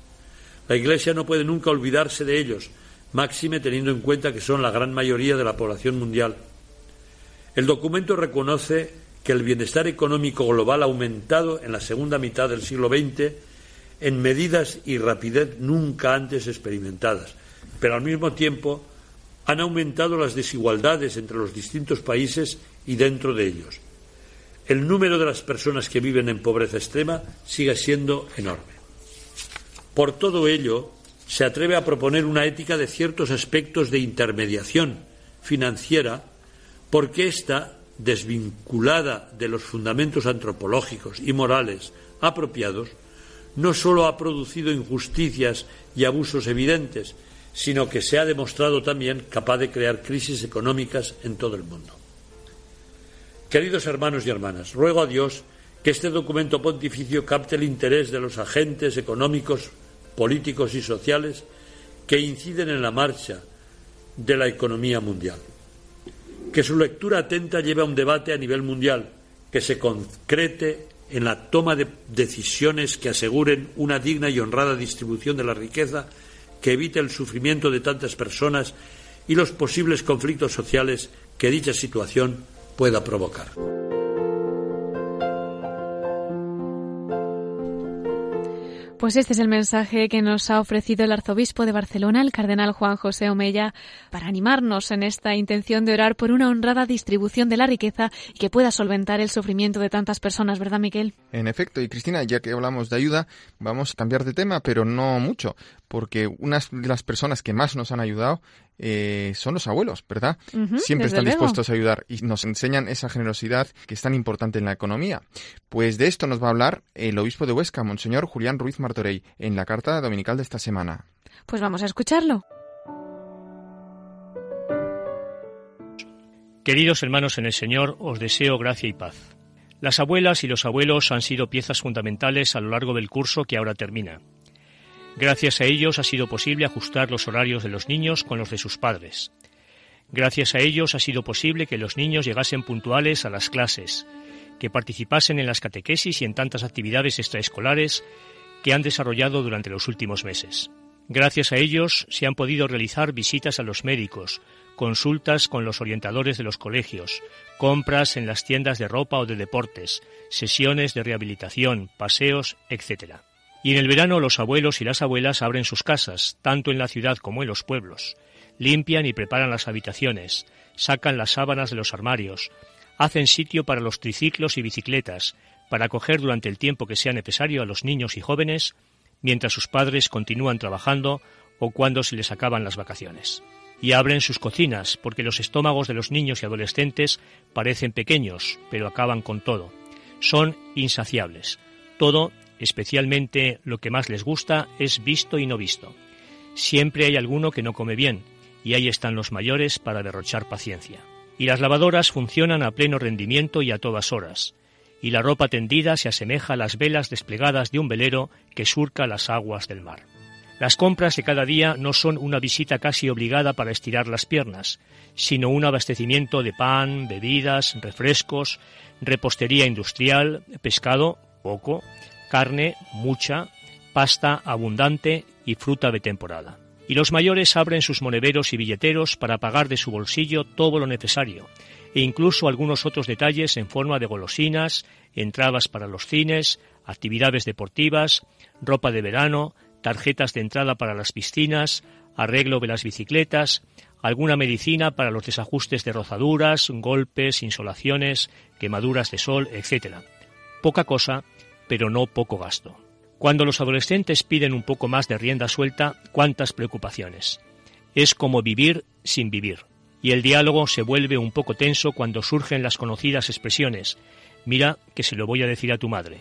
La Iglesia no puede nunca olvidarse de ellos, máxime teniendo en cuenta que son la gran mayoría de la población mundial. El documento reconoce que el bienestar económico global ha aumentado en la segunda mitad del siglo XX en medidas y rapidez nunca antes experimentadas, pero al mismo tiempo han aumentado las desigualdades entre los distintos países y dentro de ellos. El número de las personas que viven en pobreza extrema sigue siendo enorme. Por todo ello, se atreve a proponer una ética de ciertos aspectos de intermediación financiera, porque ésta desvinculada de los fundamentos antropológicos y morales apropiados, no sólo ha producido injusticias y abusos evidentes, sino que se ha demostrado también capaz de crear crisis económicas en todo el mundo. Queridos hermanos y hermanas, ruego a Dios que este documento pontificio capte el interés de los agentes económicos, políticos y sociales que inciden en la marcha de la economía mundial que su lectura atenta lleve a un debate a nivel mundial que se concrete en la toma de decisiones que aseguren una digna y honrada distribución de la riqueza, que evite el sufrimiento de tantas personas y los posibles conflictos sociales que dicha situación pueda provocar. Pues este es el mensaje que nos ha ofrecido el arzobispo de Barcelona, el cardenal Juan José Omella, para animarnos en esta intención de orar por una honrada distribución de la riqueza y que pueda solventar el sufrimiento de tantas personas, ¿verdad, Miquel? En efecto, y Cristina, ya que hablamos de ayuda, vamos a cambiar de tema, pero no mucho, porque unas de las personas que más nos han ayudado eh, son los abuelos, ¿verdad? Siempre están dispuestos a ayudar y nos enseñan esa generosidad que es tan importante en la economía. Pues de esto nos va a hablar el obispo de Huesca, Monseñor Julián Ruiz Martorey, en la carta dominical de esta semana. Pues vamos a escucharlo. Queridos hermanos en el Señor, os deseo gracia y paz. Las abuelas y los abuelos han sido piezas fundamentales a lo largo del curso que ahora termina. Gracias a ellos ha sido posible ajustar los horarios de los niños con los de sus padres. Gracias a ellos ha sido posible que los niños llegasen puntuales a las clases, que participasen en las catequesis y en tantas actividades extraescolares que han desarrollado durante los últimos meses. Gracias a ellos se han podido realizar visitas a los médicos, consultas con los orientadores de los colegios, compras en las tiendas de ropa o de deportes, sesiones de rehabilitación, paseos, etc. Y en el verano los abuelos y las abuelas abren sus casas, tanto en la ciudad como en los pueblos, limpian y preparan las habitaciones, sacan las sábanas de los armarios, hacen sitio para los triciclos y bicicletas, para acoger durante el tiempo que sea necesario a los niños y jóvenes, mientras sus padres continúan trabajando o cuando se les acaban las vacaciones. Y abren sus cocinas, porque los estómagos de los niños y adolescentes parecen pequeños, pero acaban con todo. Son insaciables. Todo, especialmente lo que más les gusta, es visto y no visto. Siempre hay alguno que no come bien, y ahí están los mayores para derrochar paciencia. Y las lavadoras funcionan a pleno rendimiento y a todas horas y la ropa tendida se asemeja a las velas desplegadas de un velero que surca las aguas del mar. Las compras de cada día no son una visita casi obligada para estirar las piernas, sino un abastecimiento de pan, bebidas, refrescos, repostería industrial, pescado, poco, carne, mucha, pasta abundante y fruta de temporada. Y los mayores abren sus monederos y billeteros para pagar de su bolsillo todo lo necesario, e incluso algunos otros detalles en forma de golosinas, entradas para los cines, actividades deportivas, ropa de verano, tarjetas de entrada para las piscinas, arreglo de las bicicletas, alguna medicina para los desajustes de rozaduras, golpes, insolaciones, quemaduras de sol, etc. Poca cosa, pero no poco gasto. Cuando los adolescentes piden un poco más de rienda suelta, cuántas preocupaciones. Es como vivir sin vivir y el diálogo se vuelve un poco tenso cuando surgen las conocidas expresiones Mira que se lo voy a decir a tu madre.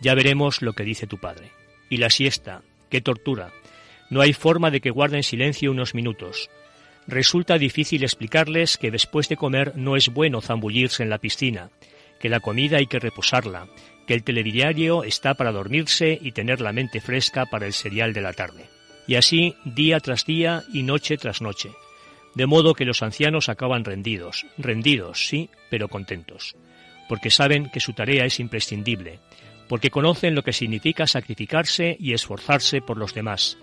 Ya veremos lo que dice tu padre. Y la siesta, qué tortura. No hay forma de que guarden silencio unos minutos. Resulta difícil explicarles que después de comer no es bueno zambullirse en la piscina, que la comida hay que reposarla, que el telediario está para dormirse y tener la mente fresca para el serial de la tarde. Y así día tras día y noche tras noche de modo que los ancianos acaban rendidos, rendidos, sí, pero contentos, porque saben que su tarea es imprescindible, porque conocen lo que significa sacrificarse y esforzarse por los demás,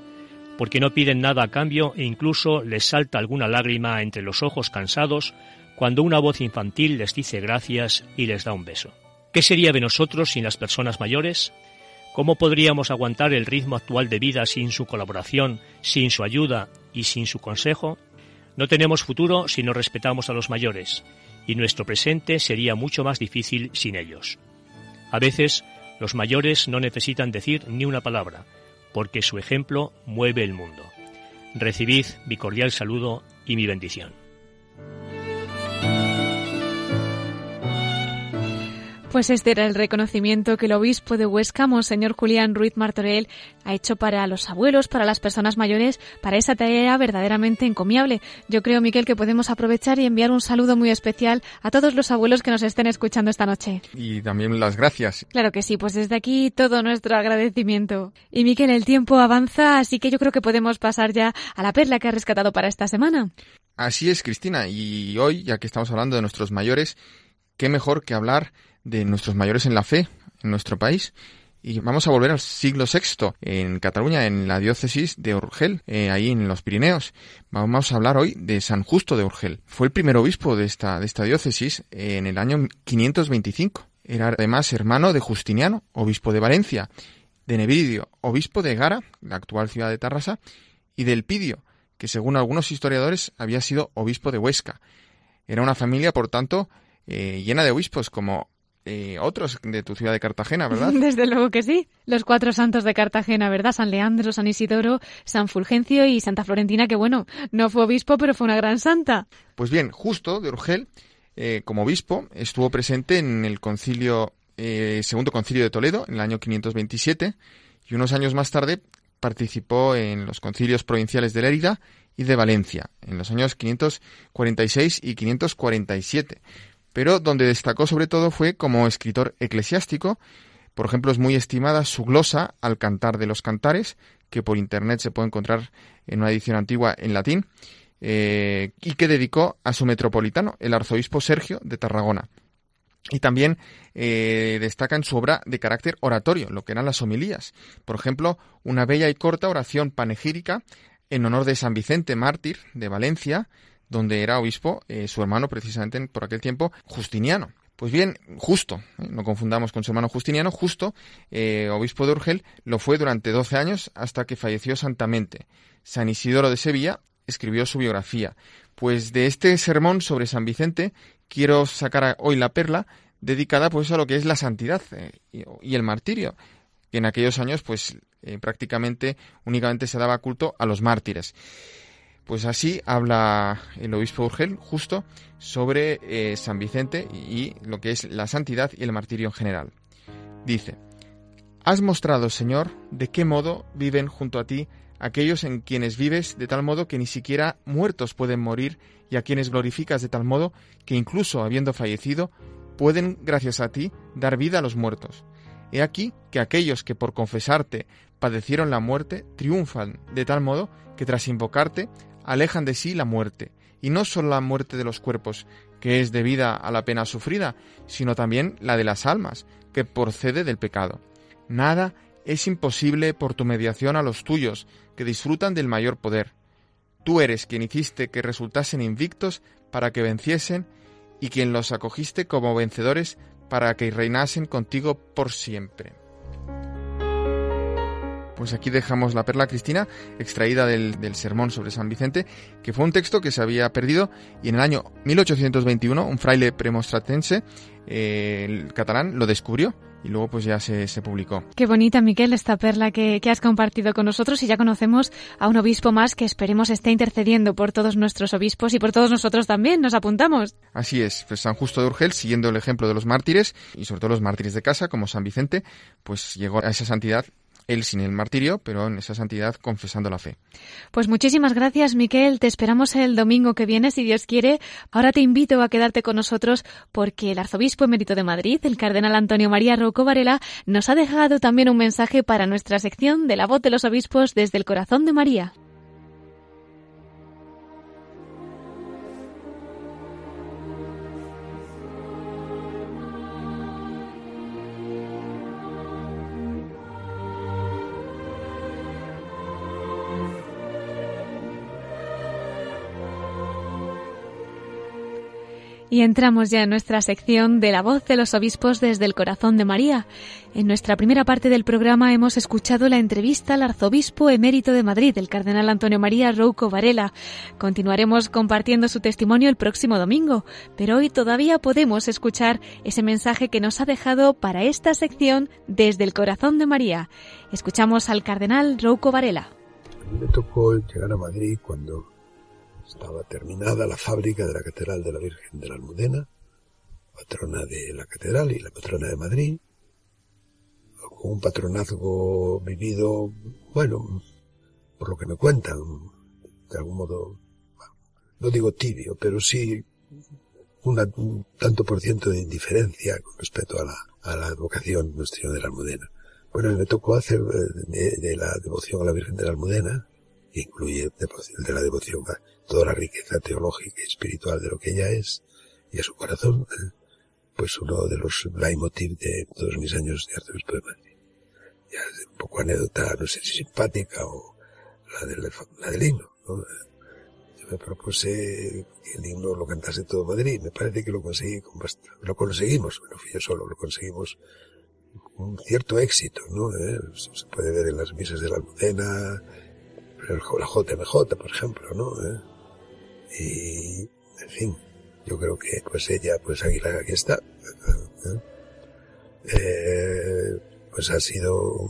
porque no piden nada a cambio e incluso les salta alguna lágrima entre los ojos cansados cuando una voz infantil les dice gracias y les da un beso. ¿Qué sería de nosotros sin las personas mayores? ¿Cómo podríamos aguantar el ritmo actual de vida sin su colaboración, sin su ayuda y sin su consejo? No tenemos futuro si no respetamos a los mayores, y nuestro presente sería mucho más difícil sin ellos. A veces, los mayores no necesitan decir ni una palabra, porque su ejemplo mueve el mundo. Recibid mi cordial saludo y mi bendición. Pues este era el reconocimiento que el obispo de Huesca, Monseñor Julián Ruiz Martorell, ha hecho para los abuelos, para las personas mayores, para esa tarea verdaderamente encomiable. Yo creo, Miquel, que podemos aprovechar y enviar un saludo muy especial a todos los abuelos que nos estén escuchando esta noche. Y también las gracias. Claro que sí, pues desde aquí todo nuestro agradecimiento. Y Miquel, el tiempo avanza, así que yo creo que podemos pasar ya a la perla que ha rescatado para esta semana. Así es, Cristina, y hoy, ya que estamos hablando de nuestros mayores, qué mejor que hablar de nuestros mayores en la fe en nuestro país. Y vamos a volver al siglo VI en Cataluña, en la diócesis de Urgel, eh, ahí en los Pirineos. Vamos a hablar hoy de San Justo de Urgel. Fue el primer obispo de esta, de esta diócesis en el año 525. Era además hermano de Justiniano, obispo de Valencia, de Nebridio, obispo de Gara, la actual ciudad de Tarrasa, y del Pidio, que según algunos historiadores había sido obispo de Huesca. Era una familia, por tanto, eh, llena de obispos como eh, otros de tu ciudad de Cartagena, ¿verdad? Desde luego que sí. Los cuatro santos de Cartagena, ¿verdad? San Leandro, San Isidoro, San Fulgencio y Santa Florentina, que bueno, no fue obispo, pero fue una gran santa. Pues bien, justo de Urgel, eh, como obispo, estuvo presente en el concilio, eh, segundo concilio de Toledo, en el año 527, y unos años más tarde participó en los concilios provinciales de Lérida y de Valencia, en los años 546 y 547 pero donde destacó sobre todo fue como escritor eclesiástico, Por ejemplo, es muy estimada su glosa al cantar de los cantares, que por internet se puede encontrar en una edición antigua en latín, eh, y que dedicó a su metropolitano, el arzobispo Sergio de Tarragona. Y también eh, destaca en su obra de carácter oratorio, lo que eran las homilías. Por ejemplo, una bella y corta oración panegírica en honor de San Vicente Mártir de Valencia, donde era obispo eh, su hermano precisamente por aquel tiempo, Justiniano. Pues bien, justo, ¿eh? no confundamos con su hermano Justiniano, justo, obispo de Urgel, lo fue durante 12 años hasta que falleció santamente. San Isidoro de Sevilla escribió su biografía. Pues de este sermón sobre San Vicente quiero sacar hoy la perla dedicada pues a lo que es la santidad eh, y, el martirio, que en aquellos años pues eh, prácticamente únicamente se daba culto a los mártires. Pues así habla el obispo Urgel justo sobre eh, San Vicente y lo que es la santidad y el martirio en general. Dice, Has mostrado, Señor, de qué modo viven junto a ti aquellos en quienes vives de tal modo que ni siquiera muertos pueden morir y a quienes glorificas de tal modo que incluso habiendo fallecido, pueden, gracias a ti, dar vida a los muertos. He aquí que aquellos que por confesarte padecieron la muerte, triunfan de tal modo que tras invocarte, alejan de sí la muerte, y no solo la muerte de los cuerpos, que es debida a la pena sufrida, sino también la de las almas, que procede del pecado. Nada es imposible por tu mediación a los tuyos, que disfrutan del mayor poder. Tú eres quien hiciste que resultasen invictos para que venciesen y quien los acogiste como vencedores para que reinasen contigo por siempre. Pues aquí dejamos la perla Cristina, extraída del, del, sermón sobre San Vicente, que fue un texto que se había perdido y en el año 1821 un fraile premonstratense, eh, el catalán, lo descubrió y luego pues ya se, se publicó. Qué bonita, Miquel, esta perla que, que, has compartido con nosotros y ya conocemos a un obispo más que esperemos esté intercediendo por todos nuestros obispos y por todos nosotros también. Nos apuntamos. Así es, pues San Justo de Urgel, siguiendo el ejemplo de los mártires y sobre todo los mártires de casa como San Vicente, pues llegó a esa santidad él sin el martirio, pero en esa santidad confesando la fe. Pues muchísimas gracias, Miquel. Te esperamos el domingo que viene, si Dios quiere. Ahora te invito a quedarte con nosotros porque el arzobispo emérito de Madrid, el cardenal Antonio María Rocco Varela, nos ha dejado también un mensaje para nuestra sección de la voz de los obispos desde el corazón de María. Y entramos ya en nuestra sección de la voz de los obispos desde el corazón de María. En nuestra primera parte del programa hemos escuchado la entrevista al arzobispo emérito de Madrid, el cardenal Antonio María Rouco Varela. Continuaremos compartiendo su testimonio el próximo domingo, pero hoy todavía podemos escuchar ese mensaje que nos ha dejado para esta sección desde el corazón de María. Escuchamos al cardenal Rouco Varela. Me tocó llegar a Madrid cuando estaba terminada la fábrica de la Catedral de la Virgen de la Almudena, patrona de la Catedral y la patrona de Madrid, con un patronazgo vivido, bueno, por lo que me cuentan, de algún modo, no digo tibio, pero sí un tanto por ciento de indiferencia con respecto a la, a la advocación Nuestra de la Almudena. Bueno, me tocó hacer eh, de, de, la devoción a la Virgen de la Almudena, incluye el de la devoción a toda la riqueza teológica y espiritual de lo que ella es y a su corazón, ¿eh? pues uno de los leitmotiv de todos mis años de arzobispo de Madrid. Ya es un poco anécdota, no sé si simpática o la del, la del himno. ¿no? Yo me propuse que el himno lo cantase todo Madrid. Me parece que lo conseguí con bastante, lo conseguimos, no fui yo solo, lo conseguimos con un cierto éxito, ¿no? ¿Eh? Se puede ver en las misas de la Almudena, la JMJ, por ejemplo, ¿no? ¿Eh? y en fin yo creo que pues ella pues aquí, está ¿eh? Eh, pues ha sido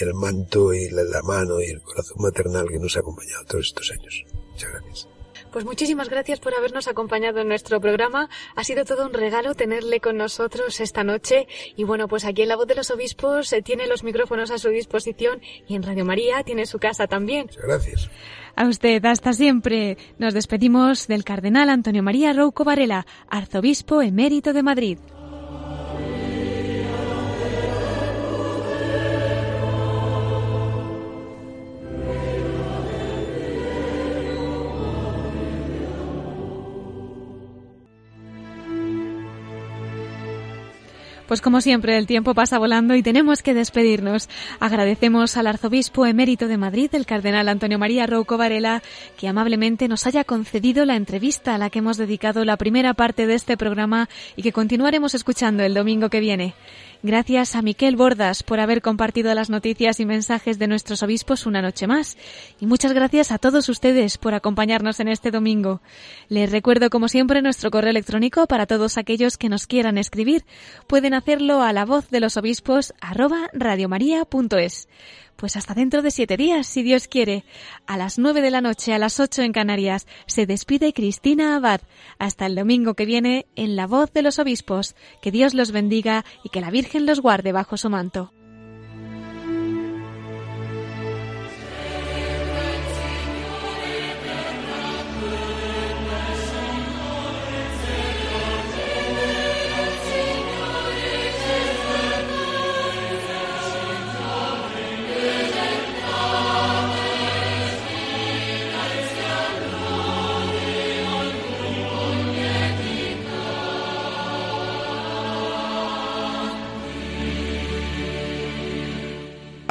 el, manto y la, mano y el corazón maternal que nos ha acompañado todos estos años muchas gracias pues muchísimas gracias por habernos acompañado en nuestro programa. Ha sido todo un regalo tenerle con nosotros esta noche. Y bueno, pues aquí en La Voz de los Obispos eh, tiene los micrófonos a su disposición y en Radio María tiene su casa también. Muchas gracias. A usted, hasta siempre. Nos despedimos del Cardenal Antonio María Rouco Varela, arzobispo emérito de Madrid. Pues como siempre, el tiempo pasa volando y tenemos que despedirnos. Agradecemos al arzobispo emérito de Madrid, el cardenal Antonio María Rouco Varela, que amablemente nos haya concedido la entrevista a la que hemos dedicado la primera parte de este programa y que continuaremos escuchando el domingo que viene. Gracias a Miquel Bordas por haber compartido las noticias y mensajes de nuestros obispos una noche más. Y muchas gracias a todos ustedes por acompañarnos en este domingo. Les recuerdo, como siempre, nuestro correo electrónico para todos aquellos que nos quieran escribir. Pueden hacerlo a la voz de los obispos arroba radiomaria.es. Pues hasta dentro de siete días, si Dios quiere. A las nueve de la noche, a las ocho en Canarias, se despide Cristina Abad. Hasta el domingo que viene, en La Voz de los Obispos. Que Dios los bendiga y que la Virgen los guarde bajo su manto.